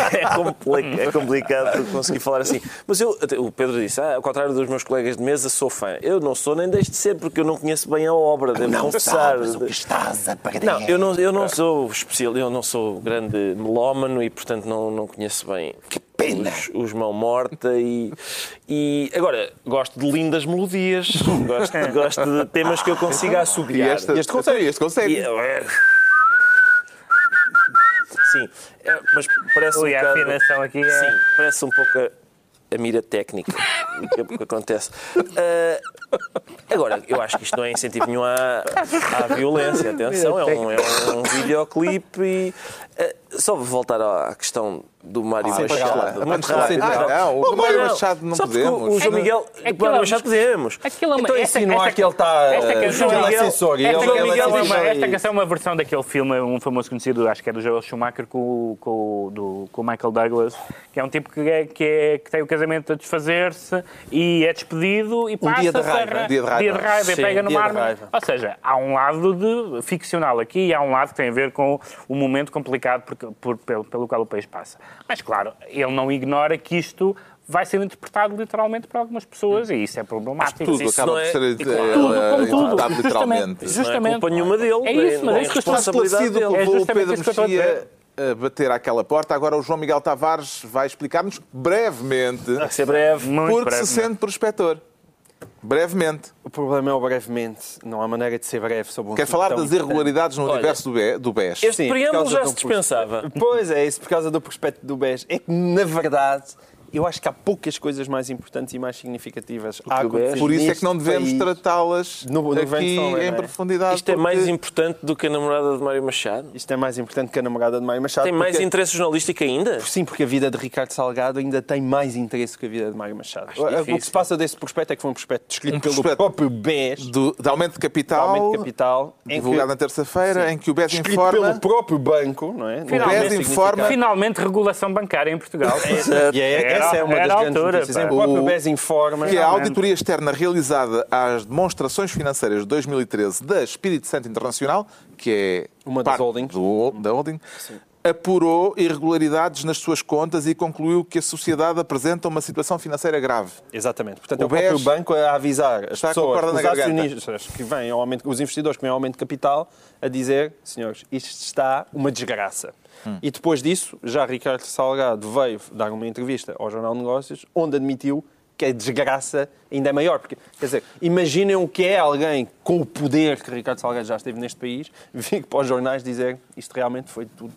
é, é complicado conseguir falar assim. Mas eu, o Pedro disse, ah, ao contrário dos meus colegas de mesa, sou fã. Eu não sou nem deixo de ser porque eu não conheço bem a obra, devo Não confessar. sabes o que estás a perder. Não, eu não, eu não sou especial, eu não sou grande melómano e, portanto, não, não conheço bem Que pena. os, os Mão Morta e, e agora gosto de lindas melodias, gosto, gosto de temas que eu consiga E assobiar. este, este consegue. Este consegue. E- Sim, é, mas parece Ui, um a bocado- afinação aqui é- Sim, parece um pouco a, a mira técnica do que, acontece. Ah, agora, eu acho que isto não é incentivo nenhum à, à violência. Atenção, é um, é um videoclipe e... ah, só vou voltar à questão do Mário Ah, Machado. lá. Muito Ah, rápido. não, o Mário. Machado não Só porque podemos. O João Miguel, o Aquilo Mário é- Machado podemos. Aquilo é Então esta- insinuar esta- que ele está. Esta eh, canção, é Miguel- censor. e esta, canção ele é uma, esta canção é uma versão daquele filme, um famoso conhecido, acho que é do Joel Schumacher, com, o- com, o- do, com o Michael Douglas, que é um tipo que, é, que, é, que tem o casamento a desfazer-se e é despedido e passa dia de raiva, a- dia de raiva. dia de raiva e Sim, pega numa arma. Ou seja, há um lado de ficcional aqui e há um lado que tem a ver com o momento complicado por, por- pelo, pelo qual o país passa. Mas, claro, ele não ignora que isto vai ser interpretado literalmente por algumas pessoas e isso é problemático. Tudo Isso acaba não por é- ser e claro, eh, Tudo, eh, como tudo. interpretado Justamente. literalmente. Isso não é Justamente. culpa nenhuma dele. É isso, mas é isso que eu estou esclarecido que. É levou o justamente Pedro isso que eu estou a Mexia a bater àquela porta. Agora o João Miguel Tavares vai explicar-nos brevemente Vai ser breve. Muito porque breve, se sente prospector. Brevemente. O problema é o brevemente. Não há maneira de ser breve sobre um Quer falar das irregularidades no Olha, universo do, BES? Este Sim, preâmbulo já se dispensava. Pois é, isso por causa do prospecto do BES. É que, na verdade, eu acho que há poucas coisas mais importantes e mais significativas a o acontecer Por isso é que não devemos tratá-las aqui em é? profundidade. Isto é mais importante do que a namorada de Mário Machado? Isto é mais importante que a namorada de Mário Machado. Tem mais porque- interesse jornalístico ainda? Sim, porque a vida de Ricardo Salgado ainda tem mais interesse que a vida de Mário Machado. O- O que se passa desse prospecto é que foi um prospecto descrito Um pelo prospecto próprio BES, do, de aumento de capital, aumento de capital, em divulgado que, na terça-feira, em que o BES escrito informa... pelo próprio banco, não é? Finalmente, BES informa- Finalmente, regulação bancária em Portugal. E é, Era- essa é uma das grandes altura, notícias. pá. Em o próprio BES informa... que é a Realmente. auditoria externa realizada às demonstrações financeiras de 2013 da Espírito Santo Internacional, que é Uma das holdings. do- da holding, apurou irregularidades nas suas contas e concluiu que a sociedade apresenta uma situação financeira grave. Exatamente. Portanto, O é o próprio banco a avisar as está com a pessoas, os acionistas que vêm ao aumento, os investidores que vêm ao aumento de capital, a dizer, senhores, isto está uma desgraça. Hum. E depois disso, já Ricardo Salgado veio dar uma entrevista ao Jornal de Negócios, onde admitiu que a desgraça ainda é maior. Porque, quer dizer, imaginem o que é alguém com o poder que Ricardo Salgado já esteve neste país, vir para os jornais dizer isto realmente foi tudo.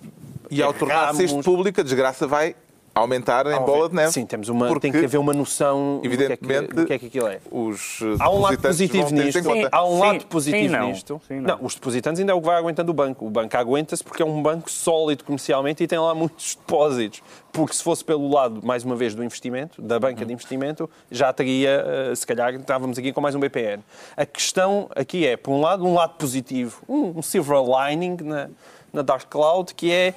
E ao tornar-se isto público, a desgraça vai aumentar em bola de neve. Sim, temos uma, Porque, tem que haver uma noção do que, é evidentemente, que, do que é que aquilo é. Os Há um lado positivo nisto. conta. Há um Sim, lado sim, positivo não. nisto. Sim, não. não. os depositantes ainda é o que vai aguentando o banco. O banco aguenta-se porque é um banco sólido comercialmente e tem lá muitos depósitos. Porque se fosse pelo lado, mais uma vez, do investimento, da banca de investimento, já teria, eh, se calhar, estávamos aqui com mais um BPN. A questão aqui é, por um lado, um lado positivo, um, um silver lining na, na Dark Cloud, que é.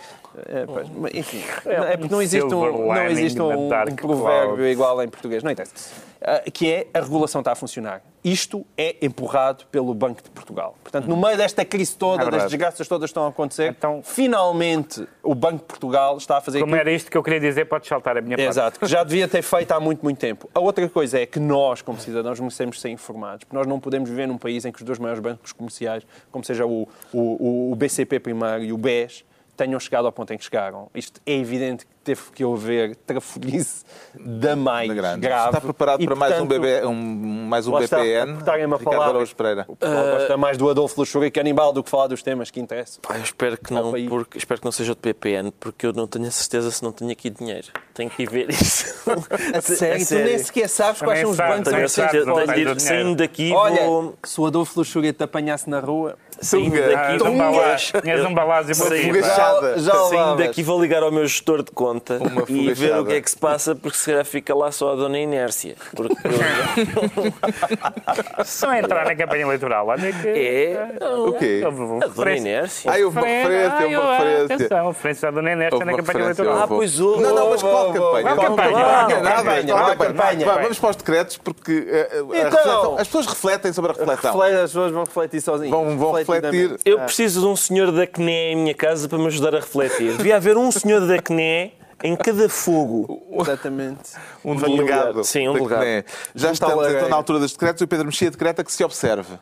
Eh, pois, enfim, é porque não existe um, não existe um, um provérbio igual em português, não interessa. Ah, que é a regulação está a funcionar. Isto é empurrado pelo Banco de Portugal. Portanto, no meio desta crise toda, É das desgraças todas que estão a acontecer, Então- finalmente o Banco de Portugal está a fazer Como aquilo era isto que eu queria dizer, pode saltar a minha parte. Exato, que já devia ter feito há muito, muito tempo. A outra coisa é que nós, como cidadãos, merecemos ser informados, porque nós não podemos viver num país em que os dois maiores bancos comerciais, como seja o, o, o BCP primeiro e o BES, tenham chegado ao ponto em que chegaram. Isto é evidente teve que haver trafolhice da mais Da grande. grave. Está preparado E, para mais um, portanto, BB, um, mais um lá está, BPN? a palavra. Araújo Pereira. O pessoal gosta mais do Adolfo Luxúria que Canibal do que falar dos temas que interessam. Pá, eu espero que não, país. porque, espero que não seja de PPN, porque eu não tenho a certeza se não tenho aqui dinheiro. Tenho que ir ver isso. A sério, tu nem sequer sabes quais são os bancos Tenho certeza, tenho de ir saindo daqui Olha, vou. se o Adolfo Luxúria te apanhasse na rua, Saindo daqui, Ah, Zumbalás. Tinhas um balásio para Uma sair. já Saindo daqui vou ligar ao meu gestor de contas e ver o que é que se passa, porque se calhar fica lá só a dona Inércia. Porque Só entrar na campanha eleitoral. Olha que. é. O quê? A dona Inércia. Ai, houve uma referência, Ai, uma referência. Atenção, referência à Dona Houve na campanha eleitoral. Ah, pois houve. Não, não, mas qual campanha? Não, Campanha, campanha, Vamos para os decretos, porque Então. as pessoas refletem sobre a reflexão. As pessoas vão refletir sozinhas. Vão, vão refletir. Eu preciso de um senhor da CNE em minha casa para me ajudar a refletir. Devia haver um senhor da CNE em cada fogo. Exatamente. Um delegado. Sim, um delegado. CNE. Já lareira. então na altura dos decretos e o Pedro Mexia decreta que se observe.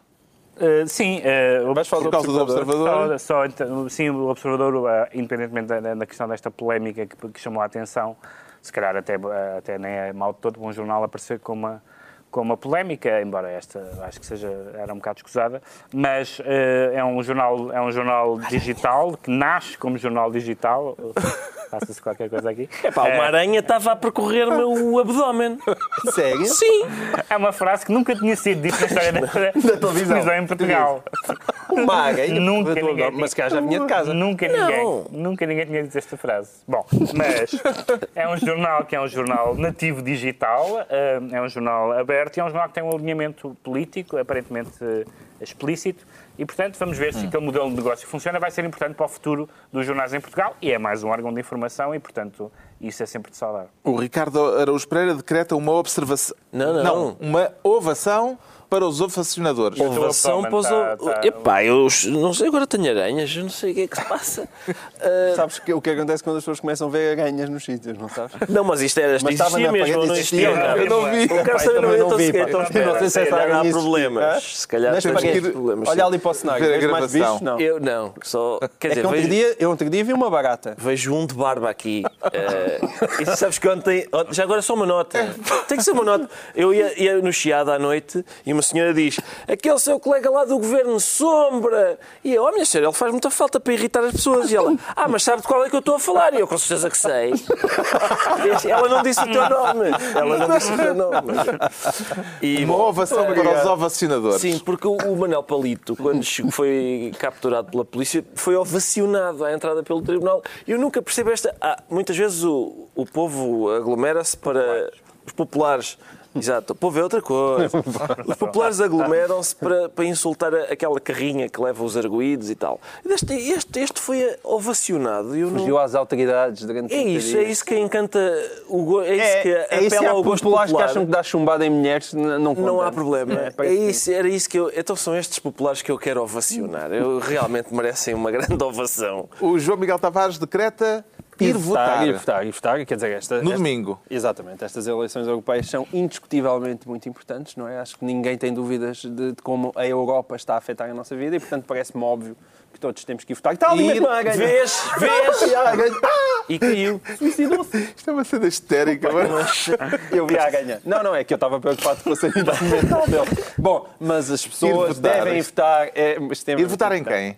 Uh, sim, uh, falar Por causa do observador. Só, só, então, sim, o observador, uh, independentemente da, da questão desta polémica que, que chamou a atenção, se calhar até, uh, até nem é mal de todo um jornal aparecer com uma, com uma polémica, embora esta acho que seja, era um bocado escusada, mas uh, é, um jornal, é um jornal digital, que nasce como jornal digital. Passa-se qualquer coisa aqui. Pá, uma Eh, aranha estava a percorrer-me o abdômen. Sério? Sim. é uma frase que nunca tinha sido dita na história da, da televisão em Portugal. Uma aranha. Nunca o ninguém abdômen, Mas calhar já vinha de casa. Nunca ninguém, nunca ninguém tinha dito esta frase. Bom, mas é um jornal que é um jornal nativo digital, eh, é um jornal aberto e é um jornal que tem um alinhamento político, aparentemente eh, explícito, e portanto vamos ver se aquele modelo de negócio funciona, vai ser importante para o futuro dos jornais em Portugal e é mais um órgão de informação e portanto isso é sempre de saudar. O Ricardo Araújo Pereira decreta uma observação. Não, não. uma ovação para os ovacionadores. Ovação para os... tá- tá- Epá, eu não sei, agora tenho aranhas, eu não sei o que é que se passa. Ah, Sabes que, o que acontece quando as pessoas começam a ver aranhas nos sítios, não sabes? não, mas isto era, isto Mas existia na mesmo, não parede, existia? não? eu não vi. Eu quero saber, não, vi, Não sei se há existe. problemas. Se calhar paredes. problemas. Olha ali para o cenário, vês mais bichos? Não. Eu não, só... Quer É dizer, eu outro dia vi uma barata. vejo um de barba aqui. Eh, e sabes que ontem... ontem- Já agora só uma nota. Tem que ser uma nota. Eu ia, ia no Chiado à noite e uma senhora diz aquele seu colega lá do governo Sombra. E eu, oh minha senhora, ele faz muita falta para irritar as pessoas. E ela, ah, mas sabe de qual é que eu estou a falar? E eu, com certeza que sei. Ela não disse o teu nome. Ela não disse o teu nome. E, Uma ovação para os ovacionadores. Sim, porque o Manel Palito, quando foi capturado pela polícia, foi ovacionado à entrada pelo tribunal. Eu nunca percebo esta. Ah, muitas vezes o, o povo aglomera-se para. Os populares. Exato, o povo é outra coisa. Os populares aglomeram-se para, para insultar aquela carrinha que leva os arguídos e tal. Este, este, este foi ovacionado. e Eu não... Fugiu às autoridades durante É 30 isso, é isso que encanta o go... é isso É, que é isso que apela há ao gosto populares que popular. acham que dá chumbada em mulheres, não conta. Não há problema. É, É, que- isso, era isso que eu. Então são estes populares que eu quero ovacionar. Eu realmente merecem uma grande ovação. O João Miguel Tavares decreta ir votar. Ir votar, ir votar. Quer dizer, esta, No esta- domingo. Exatamente. Estas eleições europeias são indiscutivelmente muito importantes, não é? Acho que ninguém tem dúvidas de, de como a Europa está a afetar a nossa vida e, portanto, parece-me óbvio que todos temos que ir votar. Está ali mesmo a ganhar. vês, vês, e caiu. Isto é uma cena histérica. mas- Eu vi a ganhar. Não, não, é que eu estava preocupado com a sanidade mental dele. Bom, mas as pessoas Ir devem votar. É, Ir votar em quem?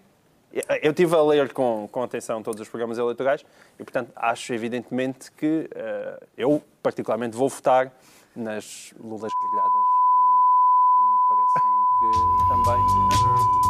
Eu estive a ler com, com atenção todos os programas eleitorais e, portanto, acho evidentemente que eh, eu, particularmente, vou votar nas lulas grelhadas e, e parece-me que também